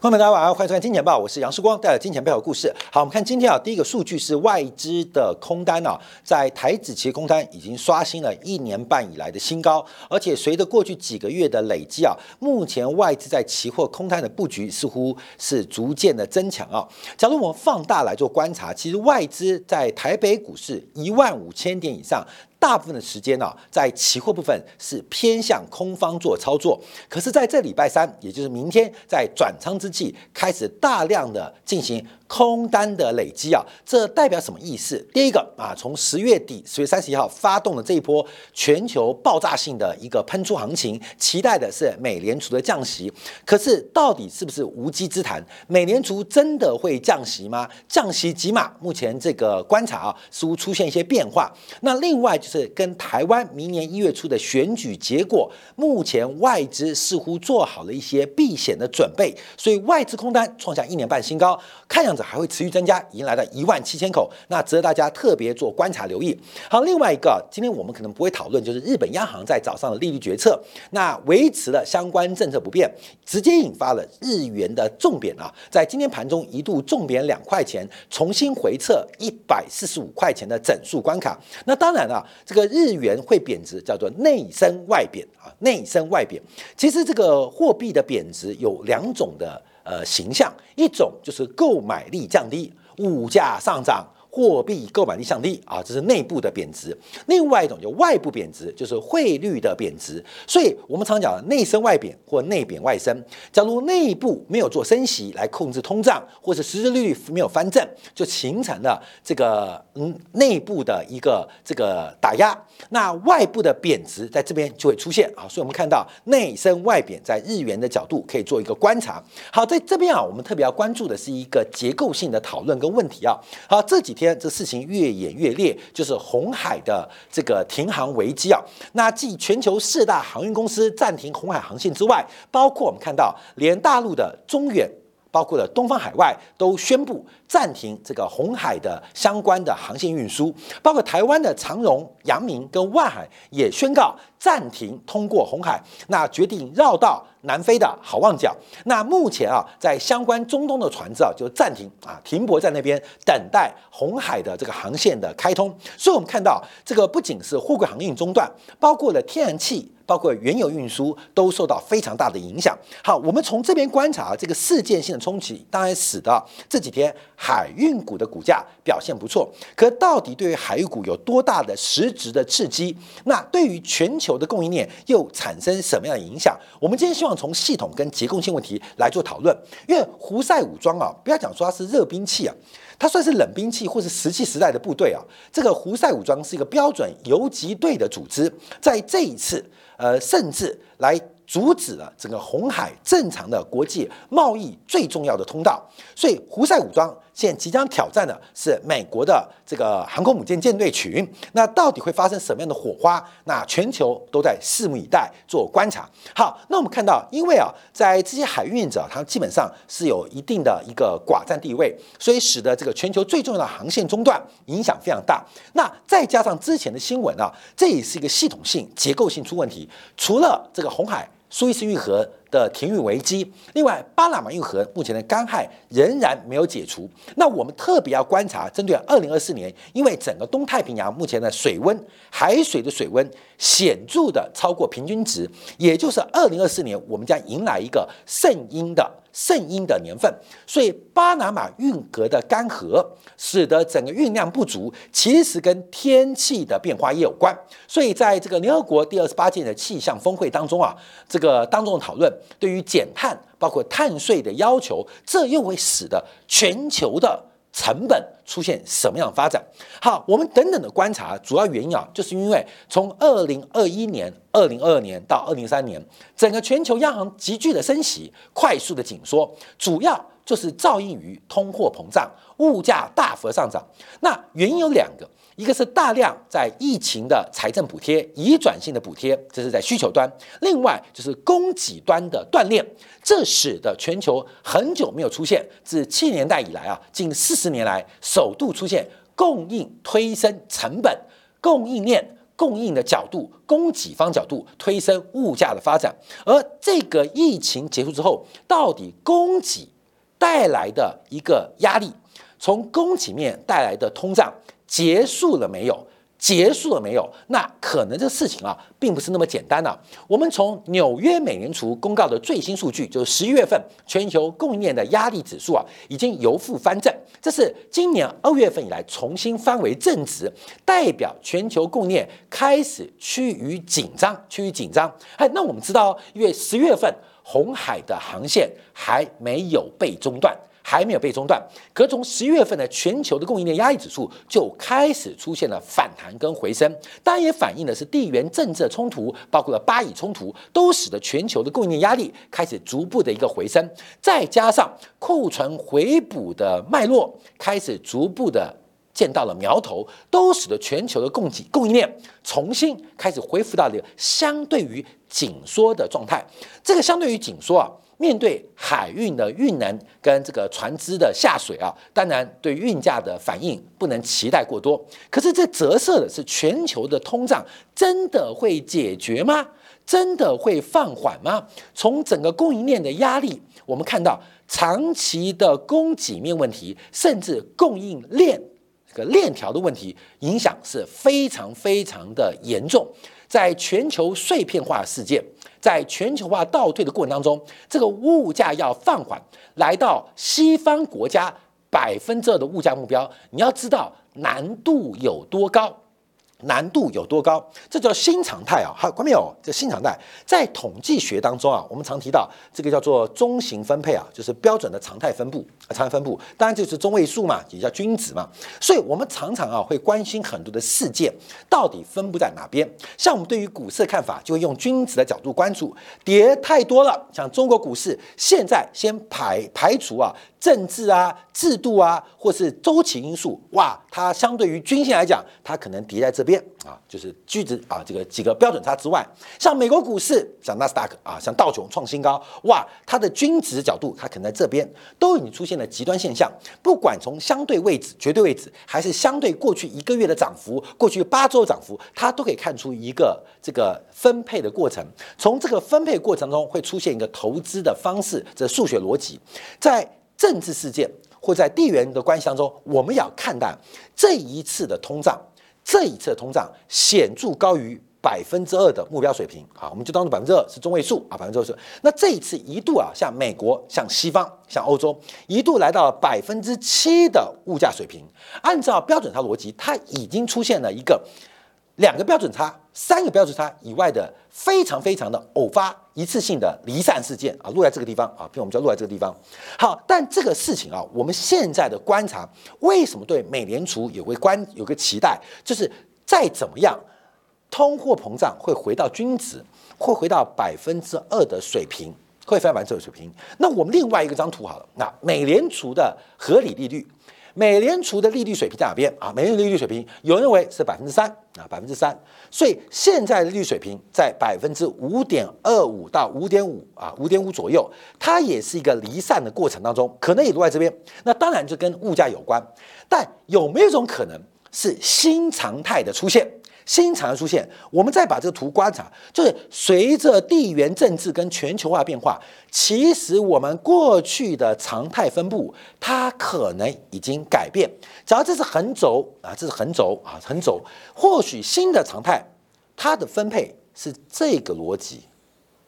观众大家晚上好，欢迎收看《金钱报》，我是杨世光，带来《金钱背后的故事》。好，我们看今天啊，第一个数据是外资的空单啊，在台指期空单已经刷新了一年半以来的新高，而且随着过去几个月的累积啊，目前外资在期货空单的布局似乎是逐渐的增强啊。假如我们放大来做观察，其实外资在台北股市一万五千点以上。大部分的时间呢，在期货部分是偏向空方做操作，可是在这礼拜三，也就是明天，在转仓之际，开始大量的进行。空单的累积啊，这代表什么意思？第一个啊，从十月底十月三十一号发动的这一波全球爆炸性的一个喷出行情，期待的是美联储的降息。可是到底是不是无稽之谈？美联储真的会降息吗？降息几码？目前这个观察啊，似乎出现一些变化。那另外就是跟台湾明年一月初的选举结果，目前外资似乎做好了一些避险的准备，所以外资空单创下一年半新高，看样。还会持续增加，迎来了一万七千口，那值得大家特别做观察留意。好，另外一个，今天我们可能不会讨论，就是日本央行在早上的利率决策，那维持了相关政策不变，直接引发了日元的重贬啊，在今天盘中一度重贬两块钱，重新回撤一百四十五块钱的整数关卡。那当然了，这个日元会贬值，叫做内升外贬啊，内升外贬。其实这个货币的贬值有两种的。呃，形象一种就是购买力降低，物价上涨。货币购买力降低啊，这是内部的贬值；另外一种就外部贬值，就是汇率的贬值。所以我们常讲的内升外贬或内贬外升。假如内部没有做升息来控制通胀，或者实质利率没有翻正，就形成了这个嗯内部的一个这个打压。那外部的贬值在这边就会出现啊。所以我们看到内升外贬在日元的角度可以做一个观察。好，在这边啊，我们特别要关注的是一个结构性的讨论跟问题啊。好，这几天。这事情越演越烈，就是红海的这个停航危机啊。那继全球四大航运公司暂停红海航线之外，包括我们看到连大陆的中远，包括了东方海外都宣布暂停这个红海的相关的航线运输，包括台湾的长荣、阳明跟万海也宣告暂停通过红海，那决定绕道。南非的好望角，那目前啊，在相关中东的船只啊，就暂停啊，停泊在那边等待红海的这个航线的开通。所以，我们看到这个不仅是货柜航运中断，包括了天然气，包括原油运输，都受到非常大的影响。好，我们从这边观察这个事件性的冲击，当然使得这几天海运股的股价表现不错。可到底对于海运股有多大的实质的刺激？那对于全球的供应链又产生什么样的影响？我们今天希望。从系统跟结构性问题来做讨论，因为胡塞武装啊，不要讲说它是热兵器啊，它算是冷兵器或是石器时代的部队啊。这个胡塞武装是一个标准游击队的组织，在这一次，呃，甚至来阻止了整个红海正常的国际贸易最重要的通道，所以胡塞武装。现即将挑战的是美国的这个航空母舰舰队群，那到底会发生什么样的火花？那全球都在拭目以待，做观察。好，那我们看到，因为啊，在这些海运者，他基本上是有一定的一个寡占地位，所以使得这个全球最重要的航线中断，影响非常大。那再加上之前的新闻啊，这也是一个系统性、结构性出问题。除了这个红海。苏伊士运河的停运危机，另外巴拿马运河目前的干旱仍然没有解除。那我们特别要观察，针对二零二四年，因为整个东太平洋目前的水温，海水的水温显著的超过平均值，也就是二零二四年我们将迎来一个盛阴的。盛阴的年份，所以巴拿马运河的干涸，使得整个运量不足，其实跟天气的变化也有关。所以在这个联合国第二十八届的气象峰会当中啊，这个当中讨论，对于减碳，包括碳税的要求，这又会使得全球的。成本出现什么样的发展？好，我们等等的观察，主要原因啊，就是因为从二零二一年、二零二二年到二零三年，整个全球央行急剧的升息、快速的紧缩，主要就是照应于通货膨胀、物价大幅上涨。那原因有两个。一个是大量在疫情的财政补贴、移转性的补贴，这是在需求端；另外就是供给端的锻炼，这使得全球很久没有出现，自七十年代以来啊，近四十年来首度出现供应推升成本、供应链供应的角度、供给方角度推升物价的发展。而这个疫情结束之后，到底供给带来的一个压力，从供给面带来的通胀结束了没有？结束了没有？那可能这事情啊，并不是那么简单了。我们从纽约美联储公告的最新数据，就是十一月份全球供应链的压力指数啊，已经由负翻正，这是今年二月份以来重新翻为正值，代表全球供应链开始趋于紧张，趋于紧张。哎，那我们知道，因为十月份红海的航线还没有被中断。还没有被中断，可从十一月份的全球的供应链压力指数就开始出现了反弹跟回升，当然也反映的是地缘政治冲突，包括了巴以冲突，都使得全球的供应链压力开始逐步的一个回升，再加上库存回补的脉络开始逐步的见到了苗头，都使得全球的供给供应链重新开始恢复到了相对于紧缩的状态。这个相对于紧缩啊。面对海运的运能跟这个船只的下水啊，当然对运价的反应不能期待过多。可是这折射的是全球的通胀真的会解决吗？真的会放缓吗？从整个供应链的压力，我们看到长期的供给面问题，甚至供应链这个链条的问题，影响是非常非常的严重。在全球碎片化事件。在全球化倒退的过程当中，这个物价要放缓，来到西方国家百分之二的物价目标，你要知道难度有多高。难度有多高？这叫新常态啊！好，关没有？这新常态在统计学当中啊，我们常提到这个叫做中型分配啊，就是标准的常态分布，常态分布当然就是中位数嘛，也叫均值嘛。所以我们常常啊会关心很多的事件到底分布在哪边。像我们对于股市的看法，就会用均值的角度关注，跌太多了。像中国股市现在先排排除啊。政治啊、制度啊，或是周期因素，哇，它相对于均线来讲，它可能跌在这边啊，就是均值啊，这个几个标准差之外，像美国股市，像纳斯达克啊，像道琼创新高，哇，它的均值角度，它可能在这边都已经出现了极端现象。不管从相对位置、绝对位置，还是相对过去一个月的涨幅、过去八周涨幅，它都可以看出一个这个分配的过程。从这个分配过程中，会出现一个投资的方式，这数学逻辑，在。政治事件或在地缘的关系当中，我们要看待这一次的通胀，这一次的通胀显著高于百分之二的目标水平啊，我们就当做百分之二是中位数啊，百分之二是。那这一次一度啊，像美国、像西方、像欧洲，一度来到了百分之七的物价水平。按照标准差逻辑，它已经出现了一个两个标准差、三个标准差以外的非常非常的偶发。一次性的离散事件啊，落在这个地方啊，比如我们就落在这个地方。好，但这个事情啊，我们现在的观察，为什么对美联储有个关有个期待，就是再怎么样，通货膨胀会回到均值，会回到百分之二的水平，会翻百分之二水平。那我们另外一个张图好了，那美联储的合理利率。美联储的利率水平在哪边啊？美联储利率水平，有人认为是百分之三啊，百分之三。所以现在的利率水平在百分之五点二五到五点五啊，五点五左右，它也是一个离散的过程当中，可能也落在这边。那当然就跟物价有关，但有没有一种可能是新常态的出现？新常态出现，我们再把这个图观察，就是随着地缘政治跟全球化变化，其实我们过去的常态分布，它可能已经改变。只要这是横轴啊，这是横轴啊，横轴，或许新的常态，它的分配是这个逻辑。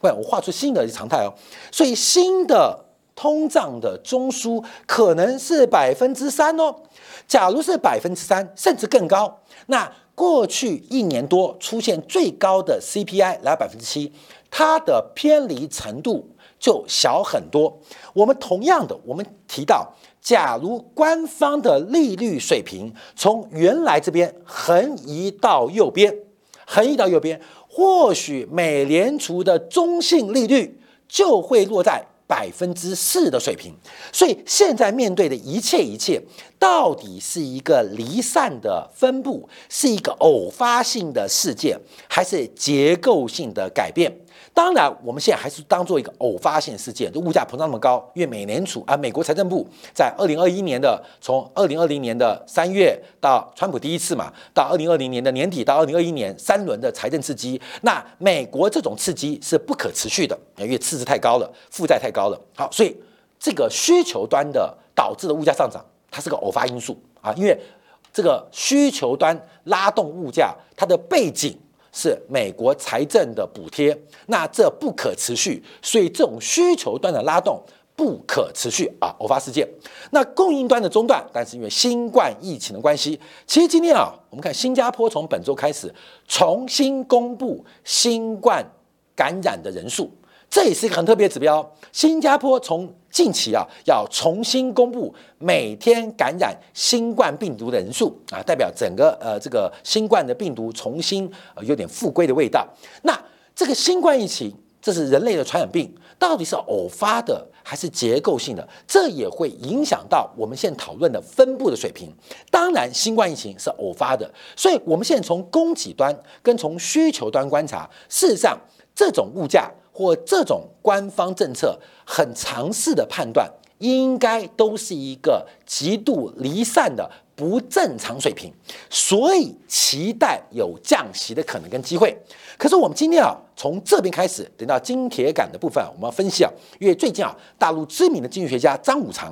喂，我画出新的常态哦，所以新的通胀的中枢可能是百分之三哦。假如是百分之三，甚至更高，那。过去一年多出现最高的 CPI 来百分之七，它的偏离程度就小很多。我们同样的，我们提到，假如官方的利率水平从原来这边横移到右边，横移到右边，或许美联储的中性利率就会落在。百分之四的水平，所以现在面对的一切一切，到底是一个离散的分布，是一个偶发性的事件，还是结构性的改变？当然，我们现在还是当做一个偶发性事件，就物价膨胀那么高，因为美联储啊，美国财政部在二零二一年的从二零二零年的三月到川普第一次嘛，到二零二零年的年底到二零二一年三轮的财政刺激，那美国这种刺激是不可持续的，因为赤字太高了，负债太高了。好，所以这个需求端的导致的物价上涨，它是个偶发因素啊，因为这个需求端拉动物价，它的背景。是美国财政的补贴，那这不可持续，所以这种需求端的拉动不可持续啊，偶发事件。那供应端的中断，但是因为新冠疫情的关系，其实今天啊，我们看新加坡从本周开始重新公布新冠感染的人数，这也是一个很特别指标。新加坡从近期啊，要重新公布每天感染新冠病毒的人数啊，代表整个呃这个新冠的病毒重新呃有点复归的味道。那这个新冠疫情，这是人类的传染病，到底是偶发的还是结构性的？这也会影响到我们现在讨论的分布的水平。当然，新冠疫情是偶发的，所以我们现在从供给端跟从需求端观察，事实上这种物价。或这种官方政策很尝试的判断，应该都是一个极度离散的不正常水平，所以期待有降息的可能跟机会。可是我们今天啊，从这边开始，等到金铁杆的部分，我们要分析啊，因为最近啊，大陆知名的经济学家张五常。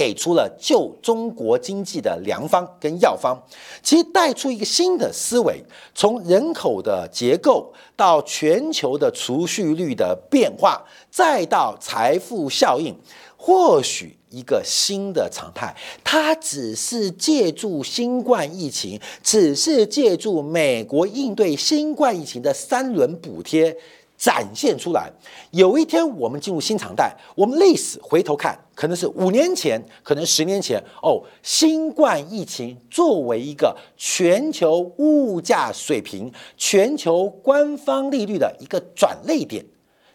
给出了救中国经济的良方跟药方，其实带出一个新的思维，从人口的结构到全球的储蓄率的变化，再到财富效应，或许一个新的常态。它只是借助新冠疫情，只是借助美国应对新冠疫情的三轮补贴。展现出来，有一天我们进入新常态，我们历史回头看，可能是五年前，可能十年前，哦，新冠疫情作为一个全球物价水平、全球官方利率的一个转类点，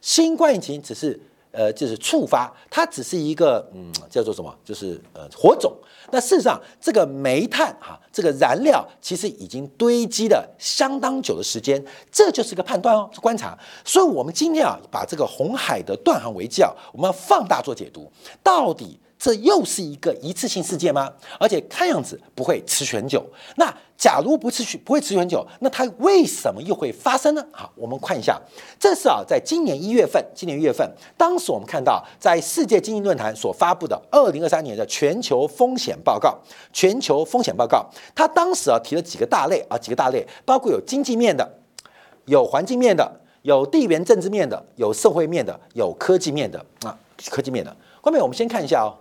新冠疫情只是。呃，就是触发，它只是一个嗯，叫做什么？就是呃，火种。那事实上，这个煤炭哈，这个燃料其实已经堆积了相当久的时间，这就是个判断哦，观察。所以，我们今天啊，把这个红海的断航危机啊，我们要放大做解读，到底。这又是一个一次性事件吗？而且看样子不会持续很久。那假如不持续不会持续很久，那它为什么又会发生呢？好，我们看一下，这是啊，在今年一月份，今年一月份，当时我们看到在世界经济论坛所发布的二零二三年的全球风险报告，全球风险报告，它当时啊提了几个大类啊，几个大类，包括有经济面的，有环境面的，有地缘政治面的，有社会面的，有科技面的啊，科技面的。后面我们先看一下哦。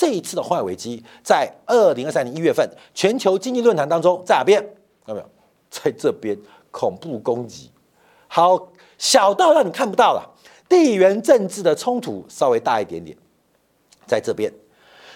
这一次的换危机，在二零二三年一月份全球经济论坛当中，在哪边？看到没有？在这边，恐怖攻击，好小到让你看不到了。地缘政治的冲突稍微大一点点，在这边。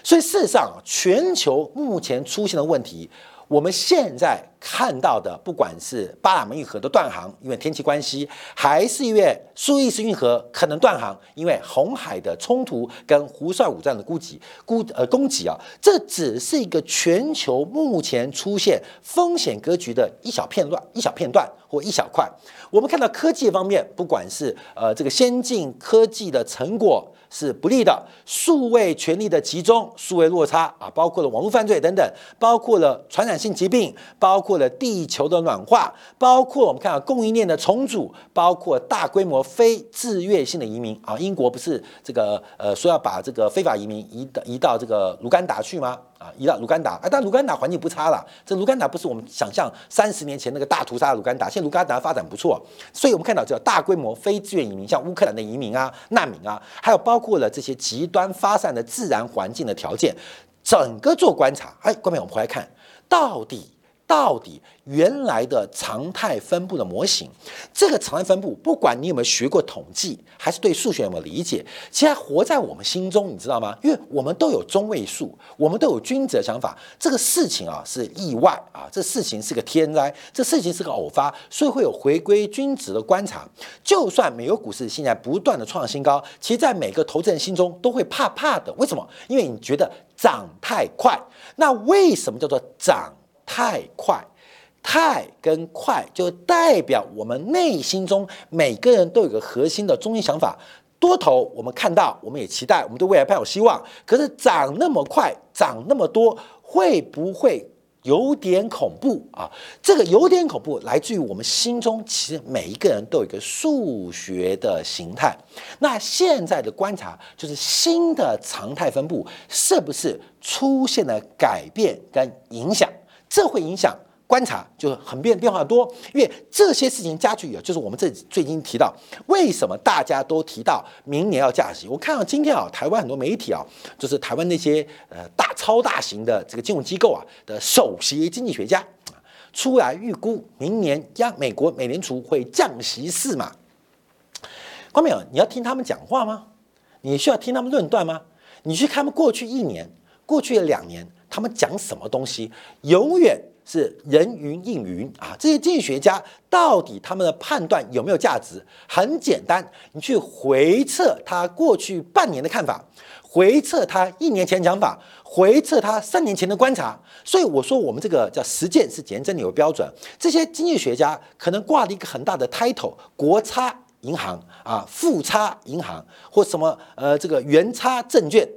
所以事实上，全球目前出现的问题。我们现在看到的，不管是巴拿马运河的断航，因为天气关系，还是因为苏伊士运河可能断航，因为红海的冲突跟胡塞武装的攻击、攻呃攻击啊，这只是一个全球目前出现风险格局的一小片段、一小片段或一小块。我们看到科技方面，不管是呃这个先进科技的成果。是不利的，数位权力的集中，数位落差啊，包括了网络犯罪等等，包括了传染性疾病，包括了地球的暖化，包括我们看到供应链的重组，包括大规模非自愿性的移民啊，英国不是这个呃说要把这个非法移民移到移到这个卢甘达去吗？啊，移到卢甘达，啊，但卢甘达环境不差了。这卢甘达不是我们想象三十年前那个大屠杀的卢甘达，现在卢甘达发展不错，所以我们看到叫大规模非自愿移民，像乌克兰的移民啊、难民啊，还有包括了这些极端发散的自然环境的条件，整个做观察。哎，观众我们回来看，到底。到底原来的常态分布的模型，这个常态分布，不管你有没有学过统计，还是对数学有没有理解，其实活在我们心中，你知道吗？因为我们都有中位数，我们都有均值的想法。这个事情啊是意外啊，这事情是个天灾，这事情是个偶发，所以会有回归均值的观察。就算美国股市现在不断的创新高，其实在每个投资人心中都会怕怕的。为什么？因为你觉得涨太快。那为什么叫做涨？太快，太跟快就代表我们内心中每个人都有个核心的中心想法。多头我们看到，我们也期待，我们对未来抱有希望。可是涨那么快，涨那么多，会不会有点恐怖啊？这个有点恐怖，来自于我们心中，其实每一个人都有一个数学的形态。那现在的观察就是新的常态分布是不是出现了改变跟影响？这会影响。观察就是很变变化多，因为这些事情加剧啊，就是我们这最近提到，为什么大家都提到明年要降息？我看到今天啊，台湾很多媒体啊，就是台湾那些呃大超大型的这个金融机构啊的首席经济学家出来预估明年央美国美联储会降息四码。关没有？你要听他们讲话吗？你需要听他们论断吗？你去看他们过去一年、过去的两年，他们讲什么东西，永远。是人云亦云啊！这些经济学家到底他们的判断有没有价值？很简单，你去回测他过去半年的看法，回测他一年前讲法，回测他三年前的观察。所以我说，我们这个叫实践是检验真理的标准。这些经济学家可能挂了一个很大的 title，国差银行啊，富差银行或什么呃这个元差证券，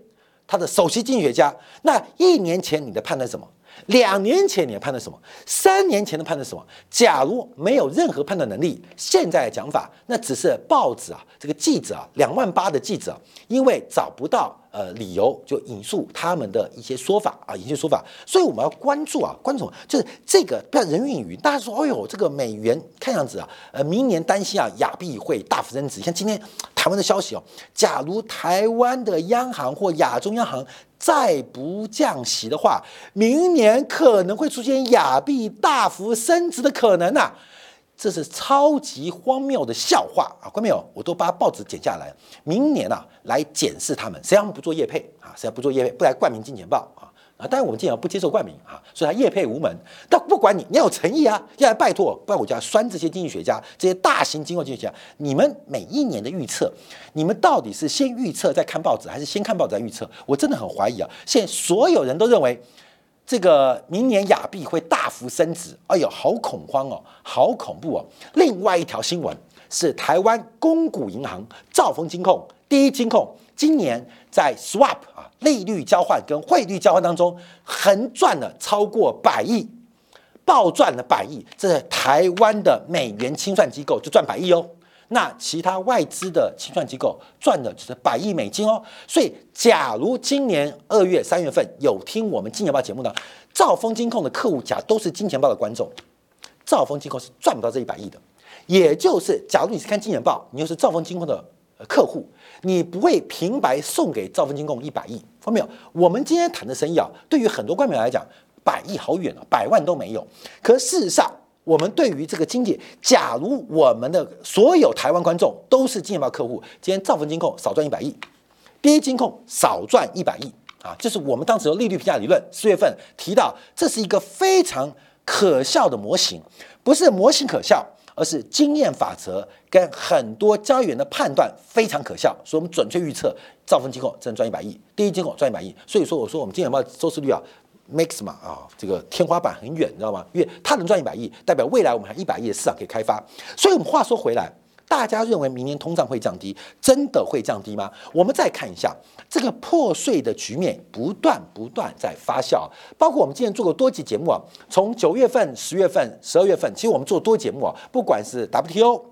他的首席经济学家。那一年前你的判断什么？两年前你判断什么？三年前的判断什么？假如没有任何判断能力，现在的讲法那只是报纸啊，这个记者啊，两万八的记者，因为找不到。呃，理由就引述他们的一些说法啊，一些说法，所以我们要关注啊，关注就是这个不要人云亦云。大家说，哎呦，这个美元看样子啊，呃，明年担心啊，亚币会大幅增值。像今天台湾的消息哦，假如台湾的央行或亚中央行再不降息的话，明年可能会出现亚币大幅升值的可能呐。这是超级荒谬的笑话啊！关没有？我都把报纸剪下来，明年啊来检视他们。谁让不做业配啊？谁不做业配，不来冠名金钱报啊？啊！当然我们今年不接受冠名啊，所以他业配无门。但不管你，你要有诚意啊，要来拜托，不然我就要酸这些经济学家，这些大型经济经济学家。你们每一年的预测，你们到底是先预测再看报纸，还是先看报纸再预测？我真的很怀疑啊！现在所有人都认为。这个明年亚币会大幅升值，哎呦，好恐慌哦，好恐怖哦！另外一条新闻是台湾公股银行兆丰金控第一金控今年在 swap 啊利率交换跟汇率交换当中横赚了超过百亿，暴赚了百亿，这是台湾的美元清算机构就赚百亿哦。那其他外资的清算机构赚的只是百亿美金哦，所以假如今年二月、三月份有听我们金钱豹节目的兆丰金控的客户，假都是金钱豹的观众，兆丰金控是赚不到这一百亿的。也就是，假如你是看金钱豹，你又是兆丰金控的客户，你不会平白送给兆丰金控一百亿，看没有？我们今天谈的生意啊，对于很多官员来讲，百亿好远啊，百万都没有。可事实上，我们对于这个经济，假如我们的所有台湾观众都是金钱豹客户，今天兆丰金控少赚一百亿，第一金控少赚一百亿啊！这是我们当时的利率评价理论，四月份提到，这是一个非常可笑的模型，不是模型可笑，而是经验法则跟很多交易员的判断非常可笑，所以我们准确预测兆丰机构只能赚一百亿，第一机构赚一百亿，所以说我说我们金钱豹收视率啊。Max 嘛啊，这个天花板很远，你知道吗？因为它能赚一百亿，代表未来我们还一百亿的市场可以开发。所以，我们话说回来，大家认为明年通胀会降低，真的会降低吗？我们再看一下这个破碎的局面，不断不断在发酵。包括我们今天做过多集节目啊，从九月份、十月份、十二月份，其实我们做多节目啊，不管是 WTO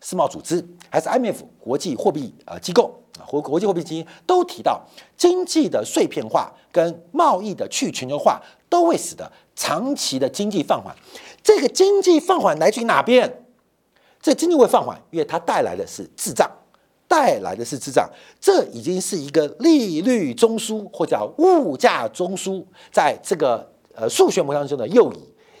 世贸组织，还是 IMF 国际货币呃机构啊。国国际货币基金都提到，经济的碎片化跟贸易的去全球化都会使得长期的经济放缓。这个经济放缓来自于哪边？这经济会放缓，因为它带来的是滞胀，带来的是滞胀。这已经是一个利率中枢或叫物价中枢，在这个呃数学模型中的右移。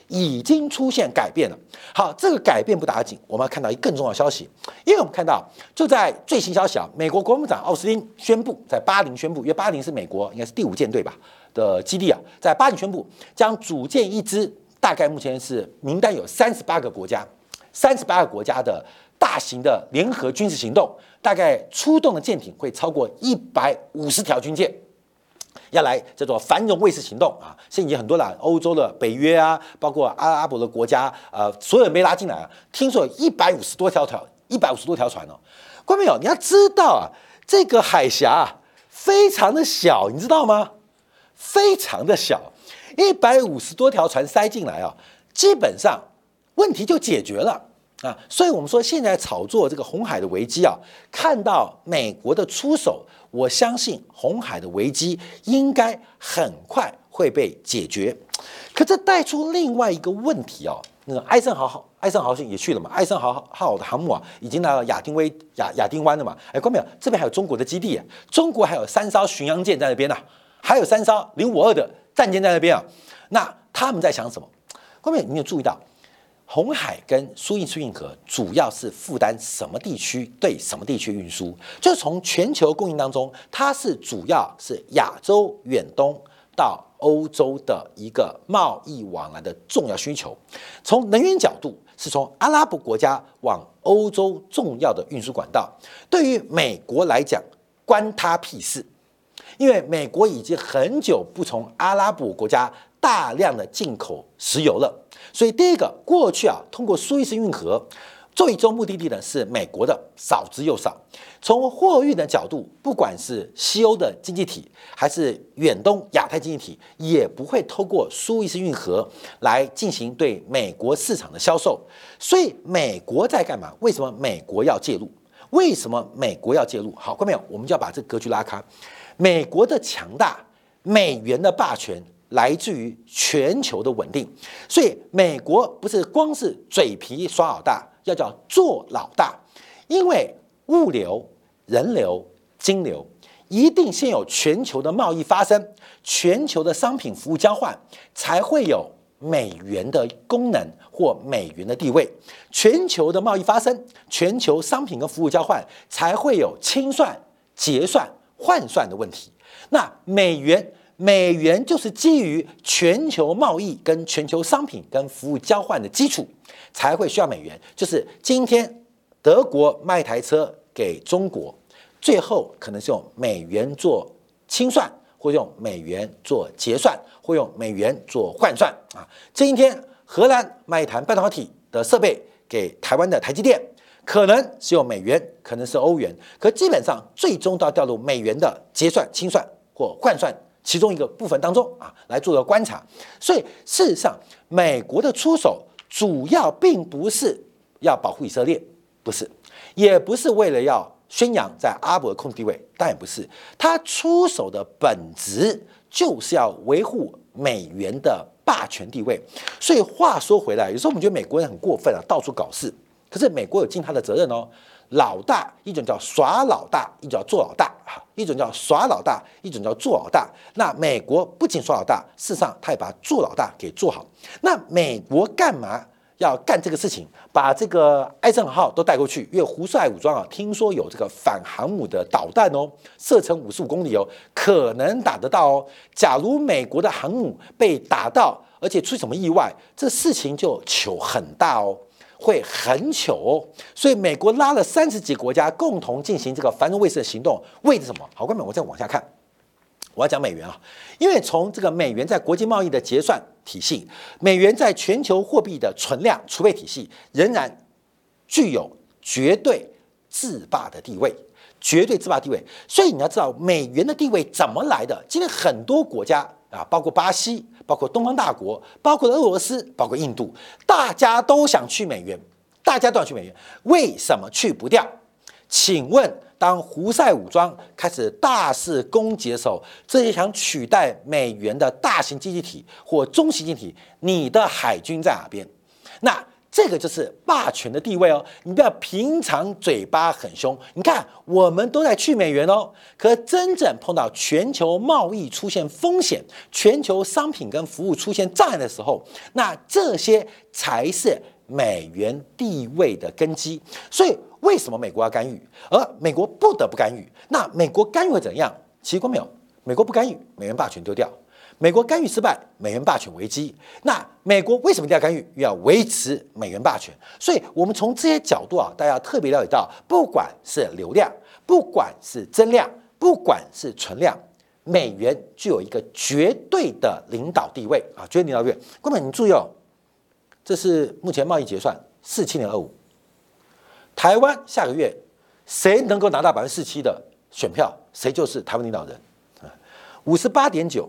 已经出现改变了。好，这个改变不打紧，我们要看到一个更重要消息，因为我们看到就在最新消息啊，美国国务长奥斯汀宣布，在巴林宣布，因为巴林是美国应该是第五舰队吧的基地啊，在巴林宣布将组建一支，大概目前是名单有三十八个国家，三十八个国家的大型的联合军事行动，大概出动的舰艇会超过一百五十条军舰。要来叫做繁荣卫士行动啊，现在已经很多了，欧洲的北约啊，包括阿拉伯的国家，呃，所有人被拉进来啊。听说有一百五十多条条，一百五十多条船哦。观众朋友，你要知道啊，这个海峡啊，非常的小，你知道吗？非常的小，一百五十多条船塞进来啊，基本上问题就解决了啊。所以我们说现在炒作这个红海的危机啊，看到美国的出手。我相信红海的危机应该很快会被解决，可这带出另外一个问题哦。那个艾森豪号，艾森豪逊也去了嘛？艾森豪号的航母啊，已经来到亚丁威亚亚丁湾了嘛？哎，关没有？这边还有中国的基地，中国还有三艘巡洋舰在那边呢，还有三艘零五二的战舰在那边啊。那他们在想什么？关没有？你有注意到？红海跟苏伊士运河主要是负担什么地区对什么地区运输？就是从全球供应当中，它是主要是亚洲远东到欧洲的一个贸易往来的重要需求。从能源角度，是从阿拉伯国家往欧洲重要的运输管道。对于美国来讲，关他屁事，因为美国已经很久不从阿拉伯国家大量的进口石油了。所以，第一个，过去啊，通过苏伊士运河，最终目的地呢是美国的少之又少。从货运的角度，不管是西欧的经济体，还是远东亚太经济体，也不会透过苏伊士运河来进行对美国市场的销售。所以，美国在干嘛？为什么美国要介入？为什么美国要介入？好，各位朋友，我们就要把这个格局拉开。美国的强大，美元的霸权。来自于全球的稳定，所以美国不是光是嘴皮耍老大，要叫做老大。因为物流、人流、金流一定先有全球的贸易发生，全球的商品服务交换，才会有美元的功能或美元的地位。全球的贸易发生，全球商品跟服务交换，才会有清算、结算、换算的问题。那美元。美元就是基于全球贸易跟全球商品跟服务交换的基础，才会需要美元。就是今天德国卖台车给中国，最后可能是用美元做清算，或用美元做结算，或用美元做换算啊。今天荷兰卖一台半导体的设备给台湾的台积电，可能是用美元，可能是欧元，可基本上最终都要调入美元的结算、清算或换算。其中一个部分当中啊，来做个观察。所以事实上，美国的出手主要并不是要保护以色列，不是，也不是为了要宣扬在阿伯控地位，当然不是。他出手的本质就是要维护美元的霸权地位。所以话说回来，有时候我们觉得美国人很过分啊，到处搞事。可是美国有尽他的责任哦。老大一种叫耍老大，一种叫做老大啊，一种叫耍老大，一种叫做老大。那美国不仅耍老大，事实上他也把做老大给做好。那美国干嘛要干这个事情？把这个艾森豪都带过去，因为胡塞武装啊，听说有这个反航母的导弹哦，射程五十五公里哦，可能打得到哦。假如美国的航母被打到，而且出什么意外，这事情就糗很大哦。会很糗，所以美国拉了三十几个国家共同进行这个繁荣卫士的行动，为什么？好，观众我再往下看，我要讲美元啊，因为从这个美元在国际贸易的结算体系，美元在全球货币的存量储备体系，仍然具有绝对制霸的地位，绝对制霸地位。所以你要知道美元的地位怎么来的？今天很多国家啊，包括巴西。包括东方大国，包括俄罗斯，包括印度，大家都想去美元，大家都想去美元，为什么去不掉？请问，当胡塞武装开始大肆攻击的时候，这些想取代美元的大型经济体或中型经济体，你的海军在哪边？那？这个就是霸权的地位哦，你不要平常嘴巴很凶。你看，我们都在去美元哦，可真正碰到全球贸易出现风险、全球商品跟服务出现障碍的时候，那这些才是美元地位的根基。所以，为什么美国要干预？而美国不得不干预？那美国干预会怎样？奇怪没有？美国不干预，美元霸权丢掉。美国干预失败，美元霸权危机。那美国为什么一定要干预？要维持美元霸权。所以，我们从这些角度啊，大家要特别了解到，不管是流量，不管是增量，不管是存量，美元具有一个绝对的领导地位啊，绝对领导地位。各位，你注意哦，这是目前贸易结算四七点二五，台湾下个月谁能够拿到百分之四七的选票，谁就是台湾领导人啊，五十八点九，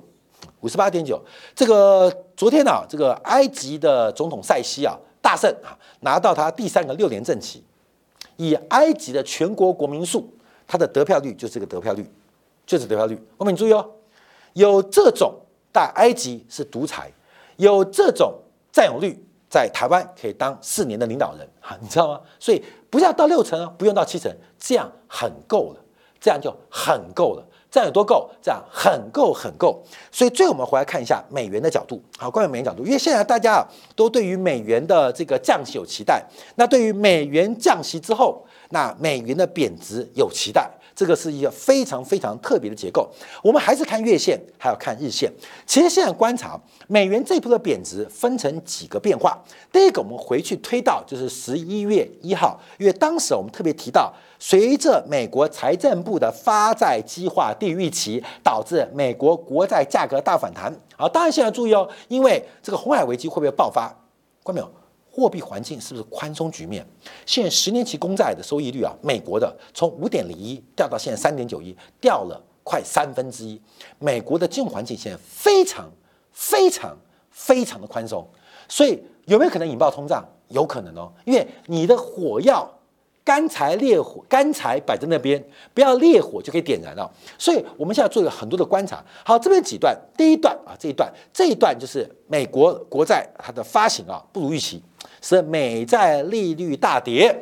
五十八点九。这个昨天啊，这个埃及的总统塞西啊大胜啊，拿到他第三个六年政期，以埃及的全国国民数，他的得票率就是个得票率。就是得票率，我们注意哦，有这种在埃及是独裁，有这种占有率，在台湾可以当四年的领导人哈，你知道吗？所以不要到六成哦，不用到七成，这样很够了，这样就很够了，这样有多够？这样很够很够。所以最后我们回来看一下美元的角度，好，关于美元角度，因为现在大家啊都对于美元的这个降息有期待，那对于美元降息之后，那美元的贬值有期待。这个是一个非常非常特别的结构。我们还是看月线，还要看日线。其实现在观察美元这一波的贬值，分成几个变化。第一个，我们回去推到就是十一月一号，因为当时我们特别提到，随着美国财政部的发债计划低于预期，导致美国国债价格大反弹。好，当然现在注意哦，因为这个红海危机会不会爆发？关没有？货币环境是不是宽松局面？现在十年期公债的收益率啊，美国的从五点零一掉到现在三点九一，掉了快三分之一。美国的金融环境现在非常非常非常的宽松，所以有没有可能引爆通胀？有可能哦，因为你的火药。干柴烈火，干柴摆在那边，不要烈火就可以点燃了。所以我们现在做了很多的观察。好，这边几段，第一段啊，这一段，这一段就是美国国债它的发行啊不如预期，使美债利率大跌。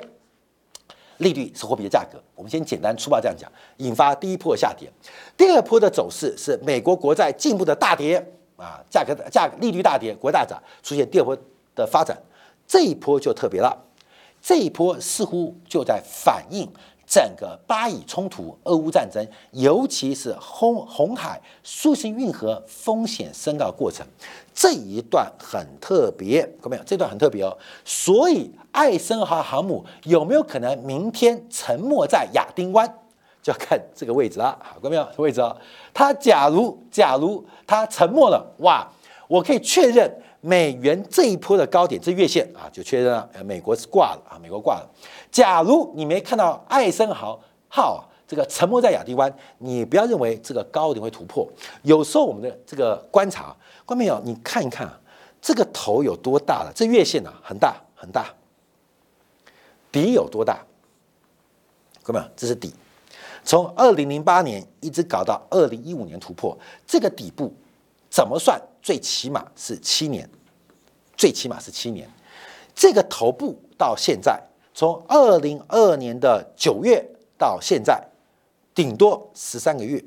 利率是货币的价格，我们先简单粗暴这样讲，引发第一波下跌。第二波的走势是美国国债进一步的大跌啊，价格的价利率大跌，国大涨，出现第二波的发展。这一波就特别了。这一波似乎就在反映整个巴以冲突、俄乌战争，尤其是红红海、苏新运河风险升高过程这一段很特别，看到没有？这段很特别哦。所以爱森豪航母有没有可能明天沉没在亚丁湾，就要看这个位置了。好，看到没有？位置啊，它假如假如它沉没了，哇，我可以确认。美元这一波的高点，这月线啊，就确认了，美国是挂了啊，美国挂了。假如你没看到爱森豪号这个沉没在亚丁湾，你不要认为这个高点会突破。有时候我们的这个观察，观众朋友，你看一看啊，这个头有多大了？这月线啊，很大很大。底有多大？哥们，这是底，从二零零八年一直搞到二零一五年突破，这个底部怎么算？最起码是七年，最起码是七年。这个头部到现在，从二零二二年的九月到现在，顶多十三个月。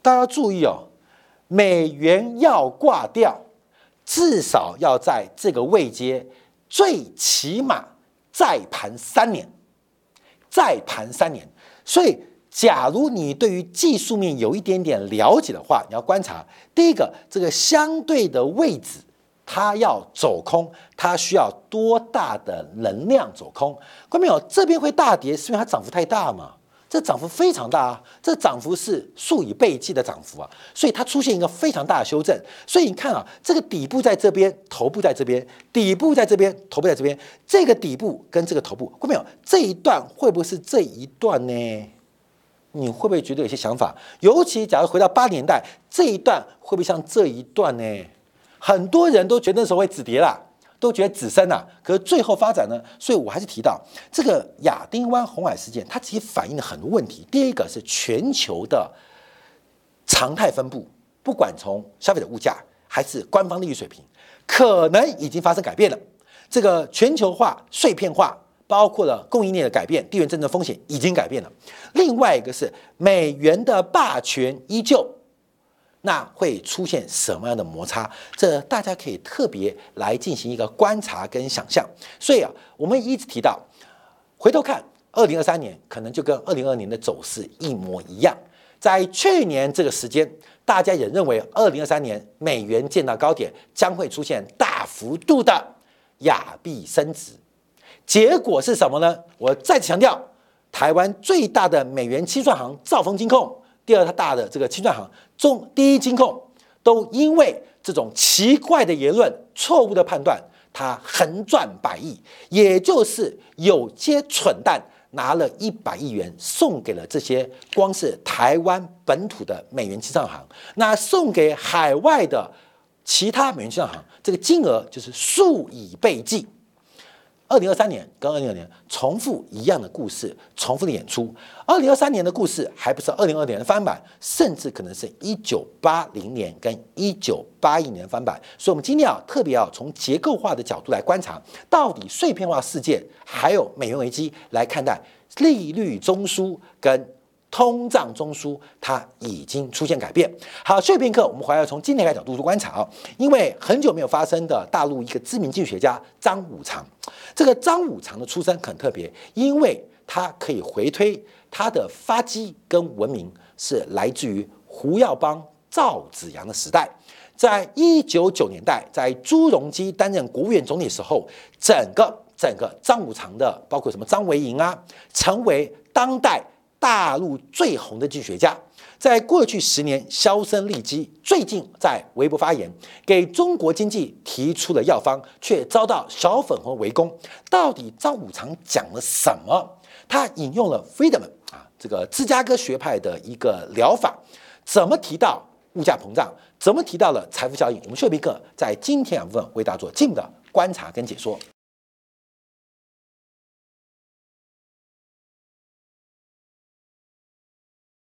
大家注意哦，美元要挂掉，至少要在这个位阶，最起码再盘三年，再盘三年。所以。假如你对于技术面有一点点了解的话，你要观察第一个这个相对的位置，它要走空，它需要多大的能量走空？看到没有？这边会大跌，是因为它涨幅太大嘛？这涨幅非常大啊，这涨幅是数以倍计的涨幅啊，所以它出现一个非常大的修正。所以你看啊，这个底部在这边，头部在这边，底部在这边，头部在这边，这个底部跟这个头部，看到没有？这一段会不会是这一段呢？你会不会觉得有些想法？尤其假如回到八年代这一段，会不会像这一段呢？很多人都觉得那时候会止跌啦，都觉得止升啦。可是最后发展呢？所以我还是提到这个亚丁湾红海事件，它其实反映了很多问题。第一个是全球的常态分布，不管从消费者物价还是官方利率水平，可能已经发生改变了。这个全球化、碎片化。包括了供应链的改变，地缘政治风险已经改变了。另外一个是美元的霸权依旧，那会出现什么样的摩擦？这大家可以特别来进行一个观察跟想象。所以啊，我们一直提到，回头看二零二三年，可能就跟二零二年的走势一模一样。在去年这个时间，大家也认为二零二三年美元见到高点，将会出现大幅度的亚币升值。结果是什么呢？我再次强调，台湾最大的美元清算行兆丰金控第二大的这个清算行中第一金控，都因为这种奇怪的言论、错误的判断，他横赚百亿，也就是有些蠢蛋。拿了一百亿元送给了这些光是台湾本土的美元清算行，那送给海外的其他美元清算行，这个金额就是数以倍计。二零二三年跟二零二年重复一样的故事，重复的演出。二零二三年的故事还不是二零二年的翻版，甚至可能是一九八零年跟一九八一年翻版。所以，我们今天啊，特别要从结构化的角度来观察，到底碎片化世界还有美元危机来看待利率中枢跟。通胀中枢它已经出现改变。好，这片课我们还要从今天的角度去观察啊，因为很久没有发生的大陆一个知名经济学家张五常，这个张五常的出身很特别，因为他可以回推他的发迹跟文明是来自于胡耀邦、赵子阳的时代，在一九九年代，在朱镕基担任国务院总理时候，整个整个张五常的包括什么张维迎啊，成为当代。大陆最红的经济学家，在过去十年销声匿迹，最近在微博发言，给中国经济提出了药方，却遭到小粉红围攻。到底张五常讲了什么？他引用了 Friedman 啊，这个芝加哥学派的一个疗法，怎么提到物价膨胀？怎么提到了财富效应？我们薛平克在今天两部分为大家做进一步的观察跟解说。